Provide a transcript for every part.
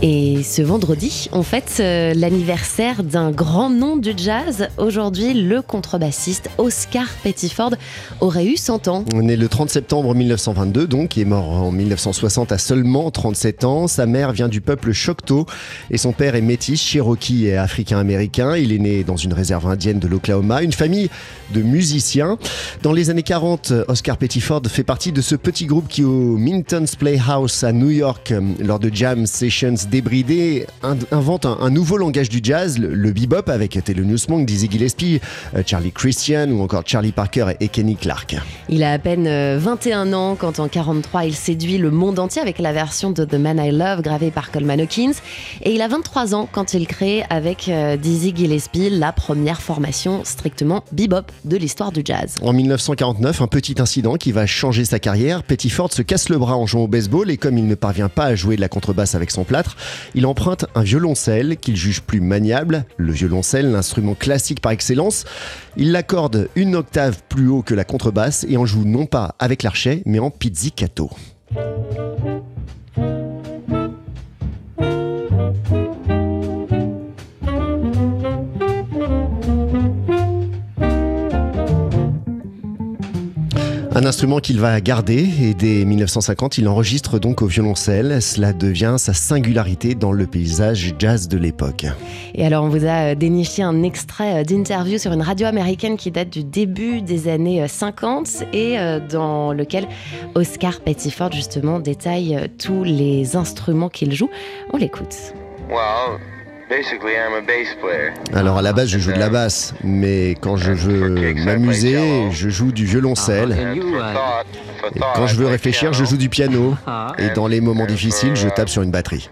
Et ce vendredi, on fête euh, l'anniversaire d'un grand nom du jazz. Aujourd'hui, le contrebassiste Oscar Pettiford aurait eu 100 ans. Né le 30 septembre 1922, donc, il est mort en 1960 à seulement 37 ans. Sa mère vient du peuple Choctaw et son père est métis, cherokee et africain-américain. Il est né dans une réserve indienne de l'Oklahoma, une famille de musiciens. Dans les années 40, Oscar Pettiford fait partie de ce petit groupe qui, au Minton's Playhouse à New York, lors de jam sessions débridé invente un, nouveau langage du jazz, le, bebop, avec Thelonious Monk, Dizzy Gillespie, euh, Charlie Christian ou encore Charlie Parker et Kenny Clark. Il a à peine 21 euh, ans quand en 43 il séduit le monde entier avec la version de The Man I Love gravée par Coleman Hawkins et il a 23 ans quand il crée avec euh, Dizzy Gillespie la première formation strictement bebop de l'histoire du jazz. En 1949, un petit incident qui va changer sa carrière, Pettiford se casse le bras en jouant au baseball et comme il ne parvient pas à jouer de la contrebasse avec son plâtre, il emprunte un violoncelle qu'il juge plus maniable, le violoncelle, l'instrument classique par excellence. Il l'accorde une octave plus haut que la contrebasse et en joue non pas avec l'archet, mais en pizzicato. Un instrument qu'il va garder et dès 1950, il enregistre donc au violoncelle. Cela devient sa singularité dans le paysage jazz de l'époque. Et alors, on vous a euh, déniché un extrait euh, d'interview sur une radio américaine qui date du début des années 50 euh, et dans lequel Oscar Pettiford justement détaille tous les instruments qu'il joue. On l'écoute. Alors à la base, je joue de la basse, mais quand je veux m'amuser, je joue du violoncelle. Et quand je veux réfléchir, je joue du piano. Et dans les moments difficiles, je tape sur une batterie.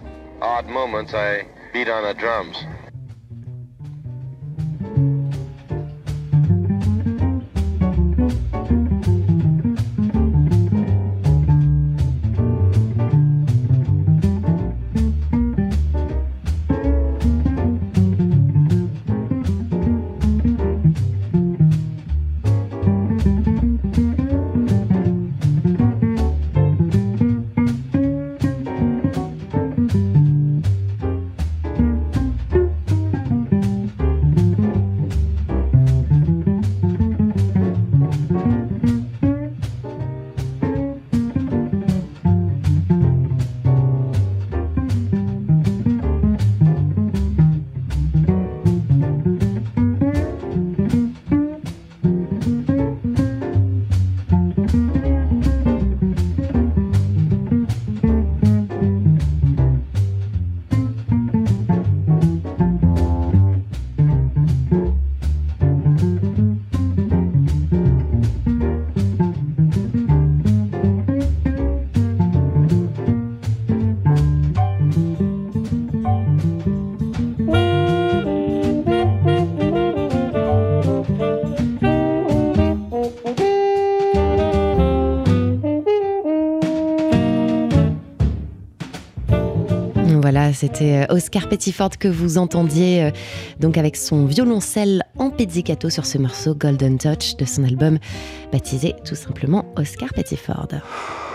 C'était euh, Oscar Pettiford que vous entendiez euh, donc avec son violoncelle en pizzicato sur ce morceau Golden Touch de son album baptisé tout simplement Oscar Pettiford.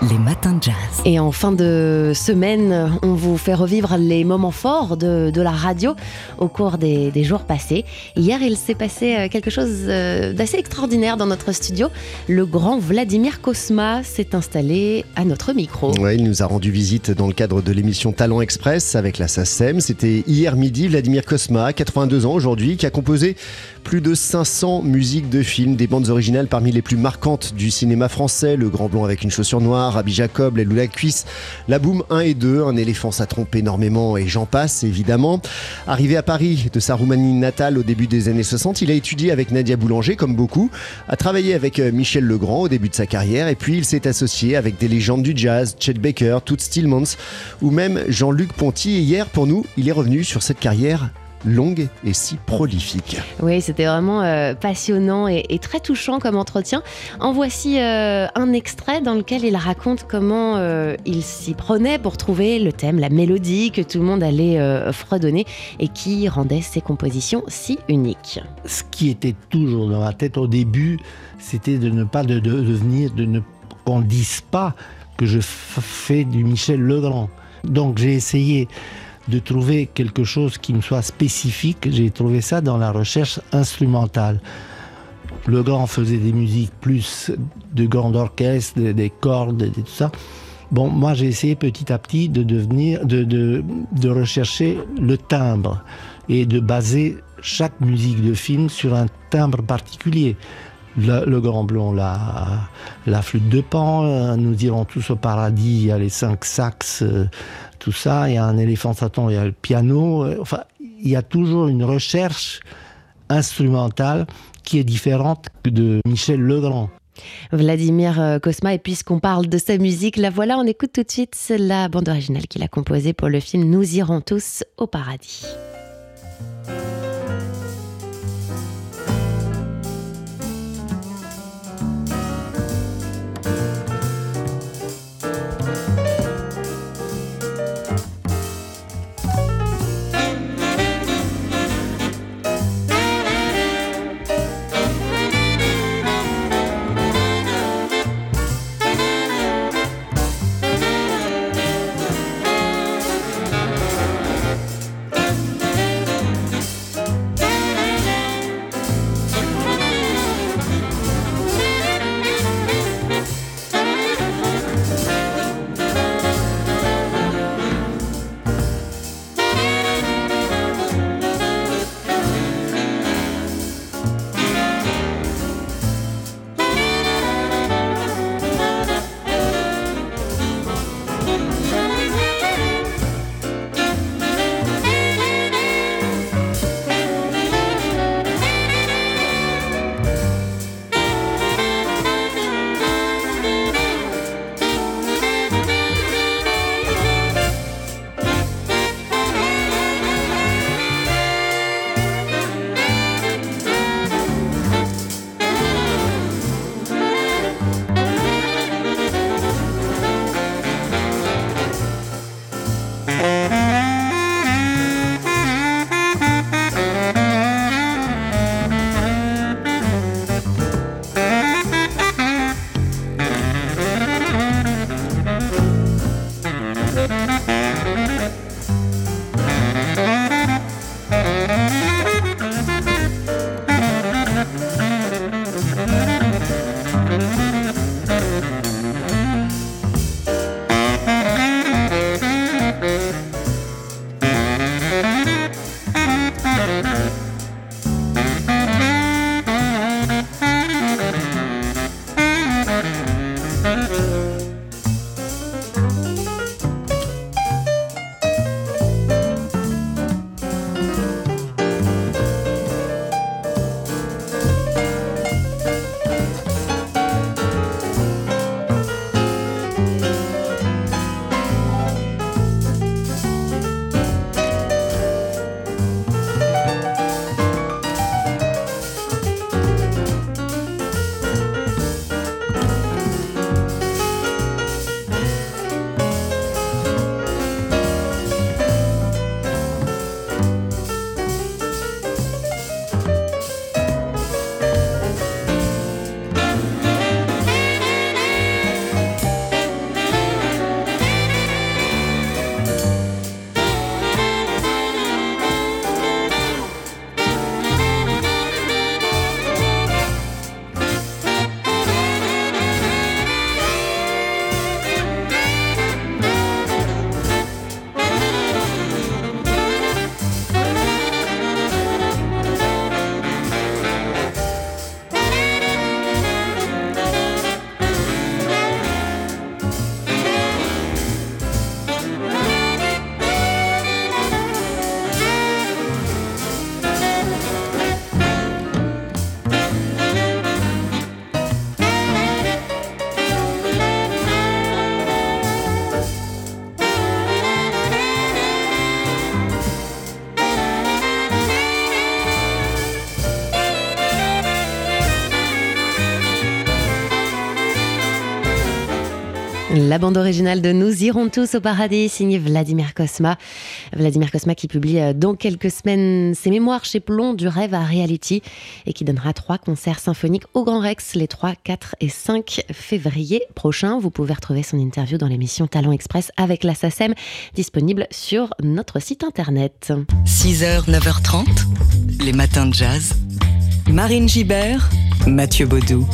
Les matins de jazz. Et en fin de semaine, on vous fait revivre les moments forts de, la radio au cours des, jours passés. Hier, il s'est passé euh, quelque chose d'assez extraordinaire dans notre studio. Le grand Vladimir Kosma s'est installé à notre micro. Ouais, il nous a rendu visite dans le cadre de l'émission Talent Express avec la SACEM. C'était hier midi Vladimir Kosma, 82 ans aujourd'hui, qui a composé plus de 500 musiques de films, des bandes originales parmi les plus marquantes du cinéma français, Le Grand Blond avec une chaussure noire, Rabbi Jacob, Les Loups la cuisse, La Boum 1 et 2, Un éléphant ça trompe énormément et j'en passe évidemment. Arrivé à Paris de sa Roumanie natale au début des années 60, il a étudié avec Nadia Boulanger comme beaucoup, a travaillé avec euh, Michel Legrand au début de sa carrière et puis il s'est associé avec des légendes du jazz, Chet Baker, Toots Stillmans ou même Jean-Luc Ponty et hier pour nous, il est revenu sur cette carrière longue et si prolifique. Oui, c'était vraiment euh, passionnant et, très touchant comme entretien. En voici euh, un extrait dans lequel il raconte comment euh, il s'y prenait pour trouver le thème, la mélodie que tout le monde allait fredonner et qui rendait ses compositions si uniques. Ce qui était toujours dans ma tête au début, c'était de ne pas de, devenir, de ne qu'on dise pas que je fais du Michel Legrand. Donc j'ai essayé de trouver quelque chose qui me soit spécifique. J'ai trouvé ça dans la recherche instrumentale. Le grand faisait des musiques plus de grand orchestre, des, cordes, et tout ça. Bon, moi j'ai essayé petit à petit de devenir, de, de, de rechercher le timbre et de baser chaque musique de film sur un timbre particulier. Le, Grand Blond, la, flûte de pan, euh, nous irons tous au paradis, il y a les cinq saxes, euh, tout ça, il y a un éléphant Satan, il y a le piano, euh, enfin, il y a toujours une recherche instrumentale qui est différente de Michel Legrand. Vladimir Kosma, et puisqu'on parle de sa musique, la voilà, on écoute tout de suite la bande originale qu'il a composée pour le film Nous irons tous au paradis. La bande originale de Nous irons tous au paradis, signée Vladimir Kosma. Vladimir Kosma qui publie euh, dans quelques semaines ses mémoires chez Plomb du rêve à reality et qui donnera trois concerts symphoniques au Grand Rex les 3, 4 et 5 février prochains. Vous pouvez retrouver son interview dans l'émission Talent Express avec la disponible sur notre site internet. 6h, 9h30, les matins de jazz. Marine Gibert, Mathieu Baudou.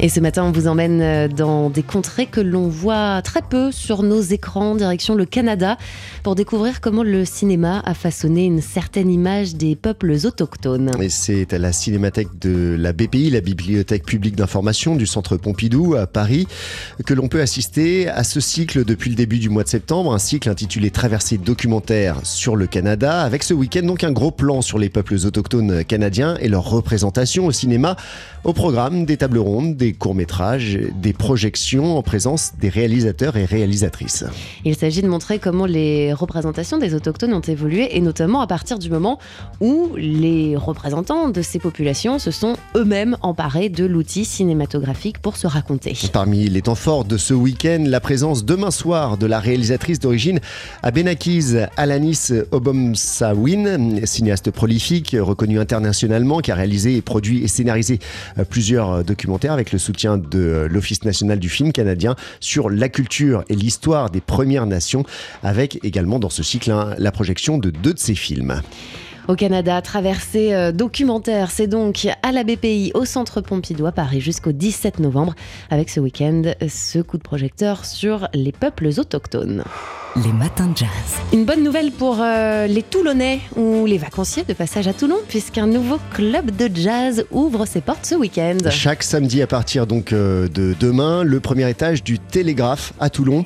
Et ce matin, on vous emmène euh, dans des contrées que l'on voit très peu sur nos écrans, direction le Canada, pour découvrir comment le cinéma a façonné une certaine image des peuples autochtones. Et c'est à la Cinémathèque de la BPI, la Bibliothèque publique d'information du Centre Pompidou à Paris, que l'on peut assister à ce cycle depuis le début du mois de septembre, un cycle intitulé Traversée documentaire sur le Canada, avec ce week-end donc un gros plan sur les peuples autochtones canadiens et leur représentation au cinéma, au programme des tables rondes, des courts-métrages, des projections en présence des réalisateurs et réalisatrices. Il s'agit de montrer comment les représentations des autochtones ont évolué et notamment à partir du moment où les représentants de ces populations se sont eux-mêmes emparés de l'outil cinématographique pour se raconter. Parmi les temps forts de ce week-end, la présence demain soir de la réalisatrice d'origine Abenakis Alanis Obomsawin, cinéaste prolifique, reconnue internationalement, qui a réalisé, produit et scénarisé plusieurs documentaires avec le soutien de euh, l'Office national du film canadien sur la culture et l'histoire des Premières Nations, avec également dans ce cycle la projection de deux de ses films. Au Canada, traversée euh, documentaire, c'est donc à la BPI au Centre Pompidou à Paris jusqu'au 17 novembre, avec ce week-end ce coup de projecteur sur les peuples autochtones. Les matins de jazz. Une bonne nouvelle pour euh, les Toulonnais ou les vacanciers de passage à Toulon, puisqu'un nouveau club de jazz ouvre ses portes ce week-end. Chaque samedi à partir donc euh, de demain, le premier étage du Télégraphe à Toulon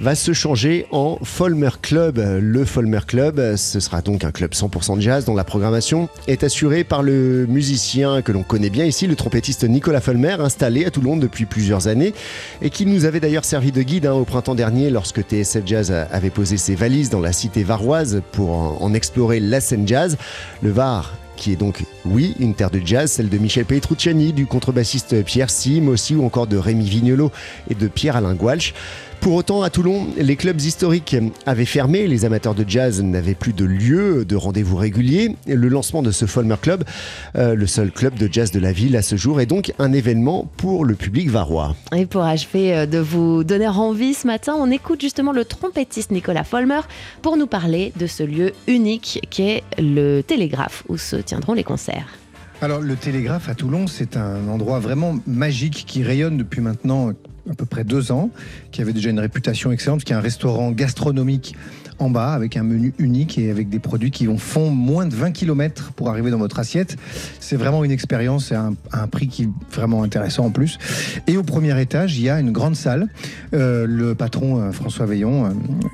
va se changer en Folmer Club. Le Folmer Club, ce sera donc un club 100% de jazz dont la programmation est assurée par le musicien que l'on connaît bien ici, le trompettiste Nicolas Folmer, installé à Toulon depuis plusieurs années et qui nous avait d'ailleurs servi de guide hein, au printemps dernier lorsque TSF Jazz avait posé ses valises dans la cité varoise pour en, explorer la scène jazz. Le Var qui est donc, oui, une terre de jazz, celle de Michel Petrucciani, du contrebassiste Pierre Sim aussi, ou encore de Rémi Vignolo et de Pierre-Alain Goualch. Pour autant, à Toulon, les clubs historiques avaient fermé, les amateurs de jazz n'avaient plus de lieu de rendez-vous réguliers. Le lancement de ce Folmer Club, euh, le seul club de jazz de la ville à ce jour, est donc un événement pour le public varois. Et pour achever euh, de vous donner envie ce matin, on écoute justement le trompettiste Nicolas Folmer pour nous parler de ce lieu unique qu'est le Télégraphe où se tiendront les concerts. Alors le Télégraphe à Toulon, c'est un endroit vraiment magique qui rayonne depuis maintenant à peu près deux ans, qui avait déjà une réputation excellente, qui est un restaurant gastronomique en bas avec un menu unique et avec des produits qui vont font moins de 20 km pour arriver dans votre assiette. C'est vraiment une expérience et un, prix qui est vraiment intéressant en plus. Et au premier étage, il y a une grande salle. Euh, le patron euh, François Veillon euh,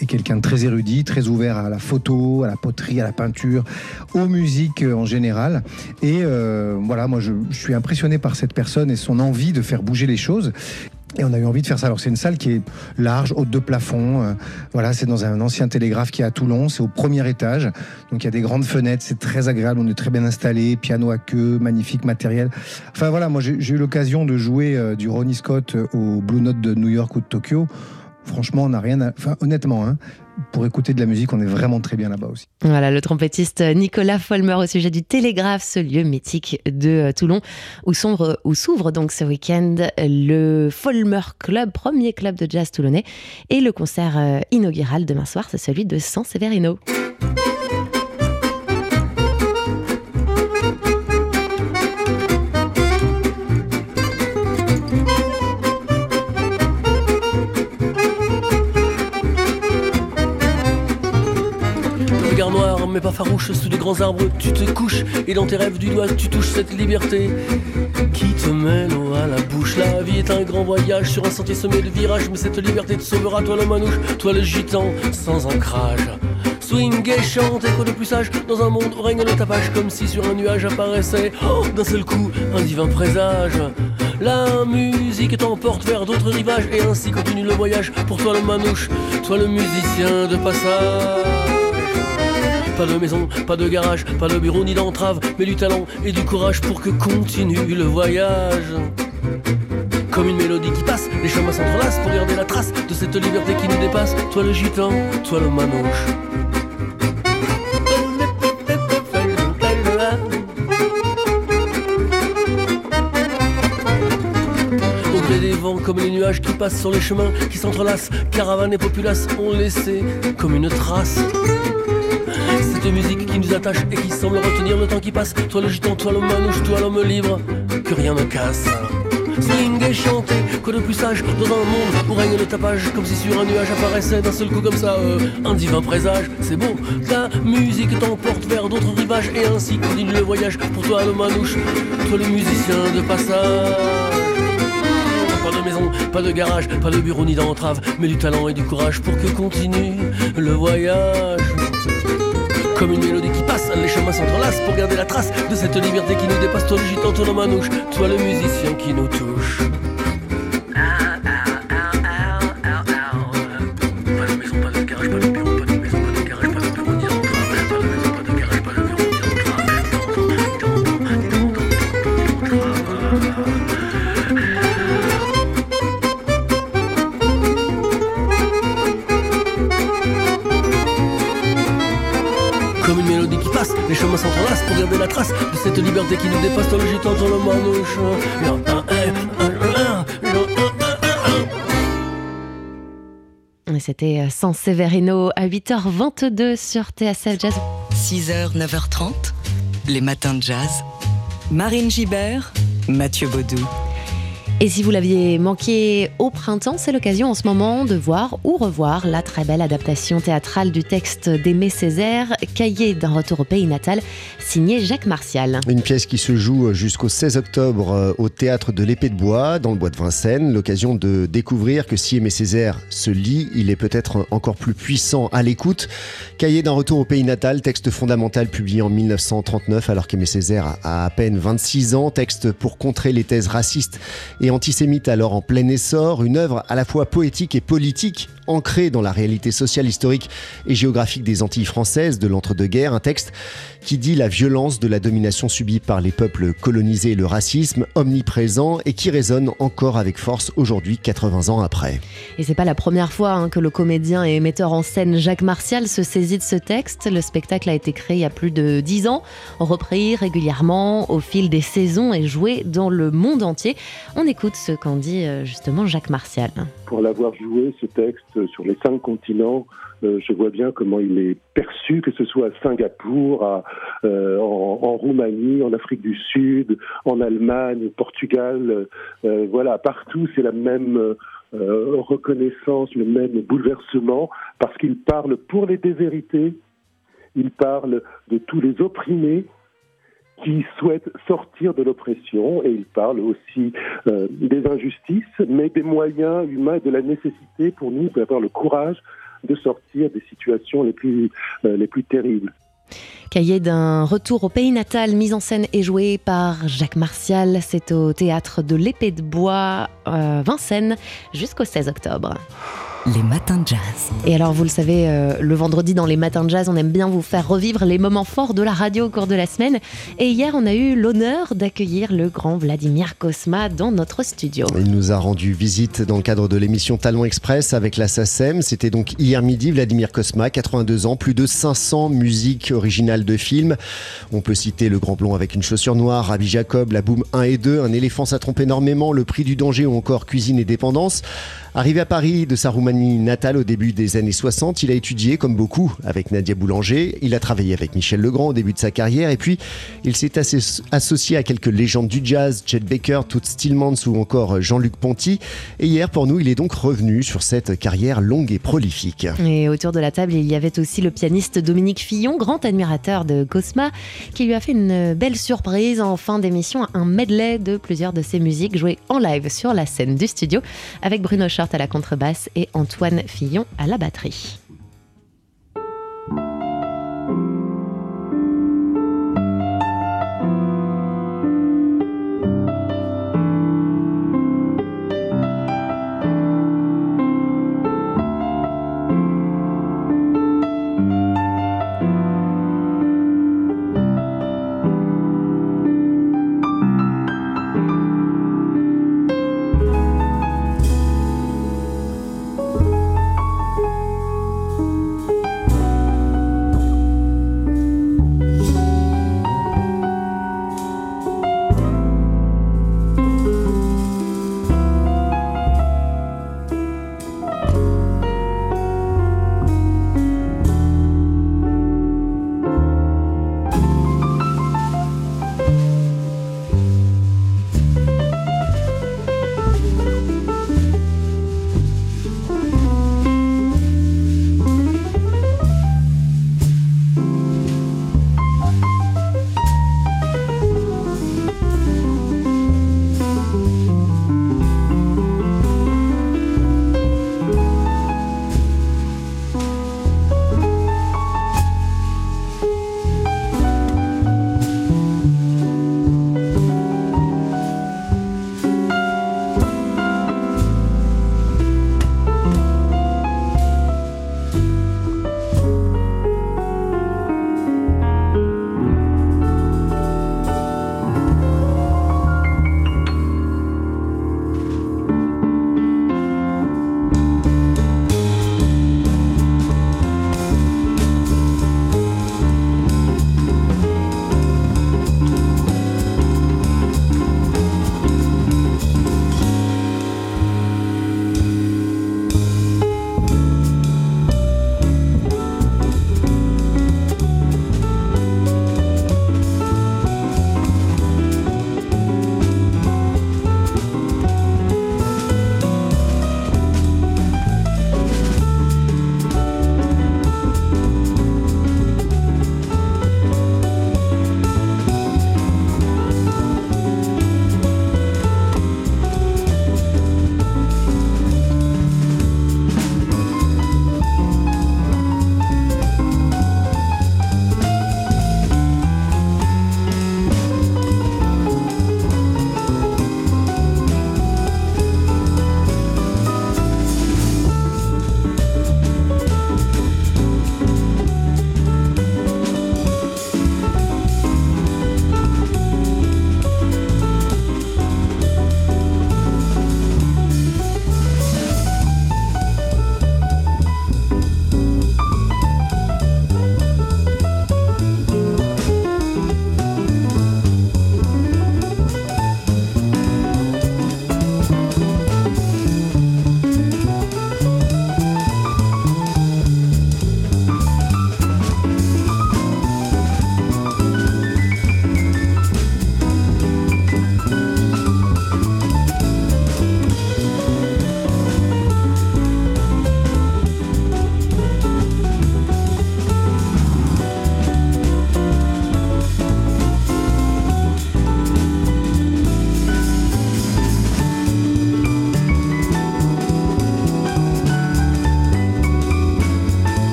est quelqu'un de très érudit, très ouvert à la photo, à la poterie, à la peinture, aux musiques en général. Et voilà, moi je suis impressionné par cette personne et son envie de faire bouger les choses. Et on a eu envie de faire ça. Alors c'est une salle qui est large, haute de plafond. Euh, voilà, c'est dans un ancien télégraphe qui est à Toulon. C'est au premier étage. Donc il y a des grandes fenêtres. C'est très agréable. On est très bien installé. Piano à queue, magnifique matériel. Enfin voilà, moi j'ai eu l'occasion de jouer euh, du Ronnie Scott euh, au Blue Note de New York ou de Tokyo. Franchement, on n'a rien à... Enfin honnêtement, hein, pour écouter de la musique, on est vraiment très bien là-bas aussi. Voilà, le trompettiste Nicolas Folmer au sujet du Télégraphe, ce lieu mythique de euh, Toulon, où s'ouvre, donc ce week-end le Folmer Club, premier club de jazz toulonnais, et le concert euh, inaugural demain soir, c'est celui de San Severino. Mais pas farouche, sous de grands arbres, tu te couches et dans tes rêves du doigt, tu touches cette liberté qui te met à la bouche. La vie est un grand voyage sur un sentier semé de virages, mais cette liberté te sauvera, toi le manouche, toi le gitan sans ancrage. Swing et chante, écho de plus sage, dans un monde où règne le tapage, comme si sur un nuage apparaissait, oh, d'un seul coup, un divin présage. La musique t'emporte vers d'autres rivages, et ainsi continue le voyage, pour toi le manouche, toi le musicien de passage. Pas de maison, pas de garage, pas de bureau ni d'entrave, mais du talent et du courage pour que continue le voyage. Comme une mélodie qui passe, les chemins s'entrelacent pour garder la trace de cette liberté qui nous dépasse. Toi le gitan, toi le manouche. Comme les nuages qui passent sur les chemins, qui s'entrelacent, caravanes et populaces ont laissé comme une trace. Cette musique qui nous attache et qui semble retenir le temps qui passe. Toi le gitan, toi le manouche, toi l'homme libre, que rien ne casse. Swing et chanter, quoi de plus sage dans un monde où règne le tapage Comme si sur un nuage apparaissait d'un seul coup comme ça euh, un divin présage C'est beau, ta musique t'emporte vers d'autres rivages Et ainsi continue le voyage pour toi le manouche Toi le musicien de passage pas de maison, pas de garage, pas de bureau ni d'entrave, mais du talent et du courage pour que continue le voyage. Comme une mélodie qui passe, les chemins s'entrelacent pour garder la trace de cette liberté qui nous dépasse. Toi le gitan, le manouche, toi le musicien qui nous touche. C'était San Severino à 8h22 sur TSF Jazz. 6h, 9h30, les matins de jazz. Marine Gibert, Mathieu Baudou. Et si vous l'aviez manqué au printemps, c'est l'occasion en ce moment de voir ou revoir la très belle adaptation théâtrale du texte d'Aimé Césaire, Cahier d'un retour au pays natal, signé Jacques Martial. Une pièce qui se joue jusqu'au 16 octobre euh, au théâtre de l'Épée de Bois, dans le bois de Vincennes. L'occasion de découvrir que si Aimé Césaire se lit, il est peut-être encore plus puissant à l'écoute. Cahier d'un retour au pays natal, texte fondamental publié en 1939 alors qu'Aimé Césaire a à peine 26 ans. Texte pour contrer les thèses racistes et antisémites alors en plein essor. Une œuvre à la fois poétique et politique ancrée dans la réalité sociale, historique et géographique des Antilles françaises de l'entre-deux-guerres. Un texte qui dit la violence de la domination subie par les peuples colonisés et le racisme omniprésent et qui résonne encore avec force aujourd'hui, 80 ans après. Et c'est pas la première fois hein, que le comédien et metteur en scène Jacques Martial se saisit de ce texte. Le spectacle a été créé il y a plus de 10 ans, repris régulièrement au fil des saisons et joué dans le monde entier. On écoute ce qu'en dit euh, justement Jacques Martial. Pour l'avoir joué, ce texte, sur les cinq continents, euh, je vois bien comment il est perçu, que ce soit à Singapour, euh, en, Roumanie, en Afrique du Sud, en Allemagne, au Portugal. euh, voilà, partout, c'est la même reconnaissance, le même bouleversement, parce qu'il parle pour les déshérités, il parle de tous les opprimés qui souhaitent sortir de l'oppression et il parle aussi des injustices, mais des moyens humains et de la nécessité pour nous d'avoir le courage de sortir des situations les plus, euh, les plus terribles. Cahier d'un retour au pays natal, mise en scène et joué par Jacques Martial. C'est au théâtre de l'Épée de Bois, euh, Vincennes, jusqu'au 16 octobre. Les matins de jazz. Et alors, vous le savez, euh, le vendredi dans les matins de jazz, on aime bien vous faire revivre les moments forts de la radio au cours de la semaine. Et hier, on a eu l'honneur d'accueillir le grand Vladimir Kosma dans notre studio. Il nous a rendu visite dans le cadre de l'émission Talent Express avec la SACEM. C'était donc hier midi, Vladimir Kosma, 82 ans, plus de 500 musiques originales de films. On peut citer Le Grand Blond avec une chaussure noire, Rabbi Jacob, La Boum 1 et 2, Un éléphant ça trompe énormément, Le Prix du danger ou encore Cuisine et dépendance. Arrivé à Paris de sa Roumanie natale au début des années 60, il a étudié, comme beaucoup, avec Nadia Boulanger. Il a travaillé avec Michel Legrand au début de sa carrière. Et puis, il s'est asso- associé à quelques légendes du jazz, Chet Baker, Toots Stillmans ou encore Jean-Luc Ponty. Et hier, pour nous, il est donc revenu sur cette carrière longue et prolifique. Et autour de la table, il y avait aussi le pianiste Dominique Fillon, grand admirateur de Cosma, qui lui a fait une belle surprise en fin d'émission, un medley de plusieurs de ses musiques jouées en live sur la scène du studio, avec Bruno Short à la contrebasse et Antoine Fillon à la batterie.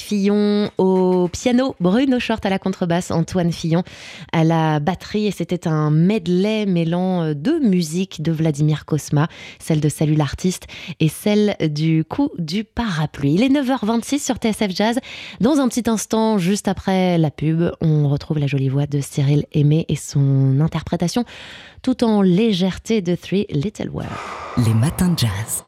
Fillon au piano, Bruno Short à la contrebasse, Antoine Fillon à la batterie. Et c'était un medley mêlant euh, deux musiques de Vladimir Kosma, celle de Salut l'artiste et celle du coup du parapluie. Il est 9h26 sur TSF Jazz. Dans un petit instant, juste après la pub, on retrouve la jolie voix de Cyril Aimé et son interprétation tout en légèreté de Three Little Words. Les matins de jazz.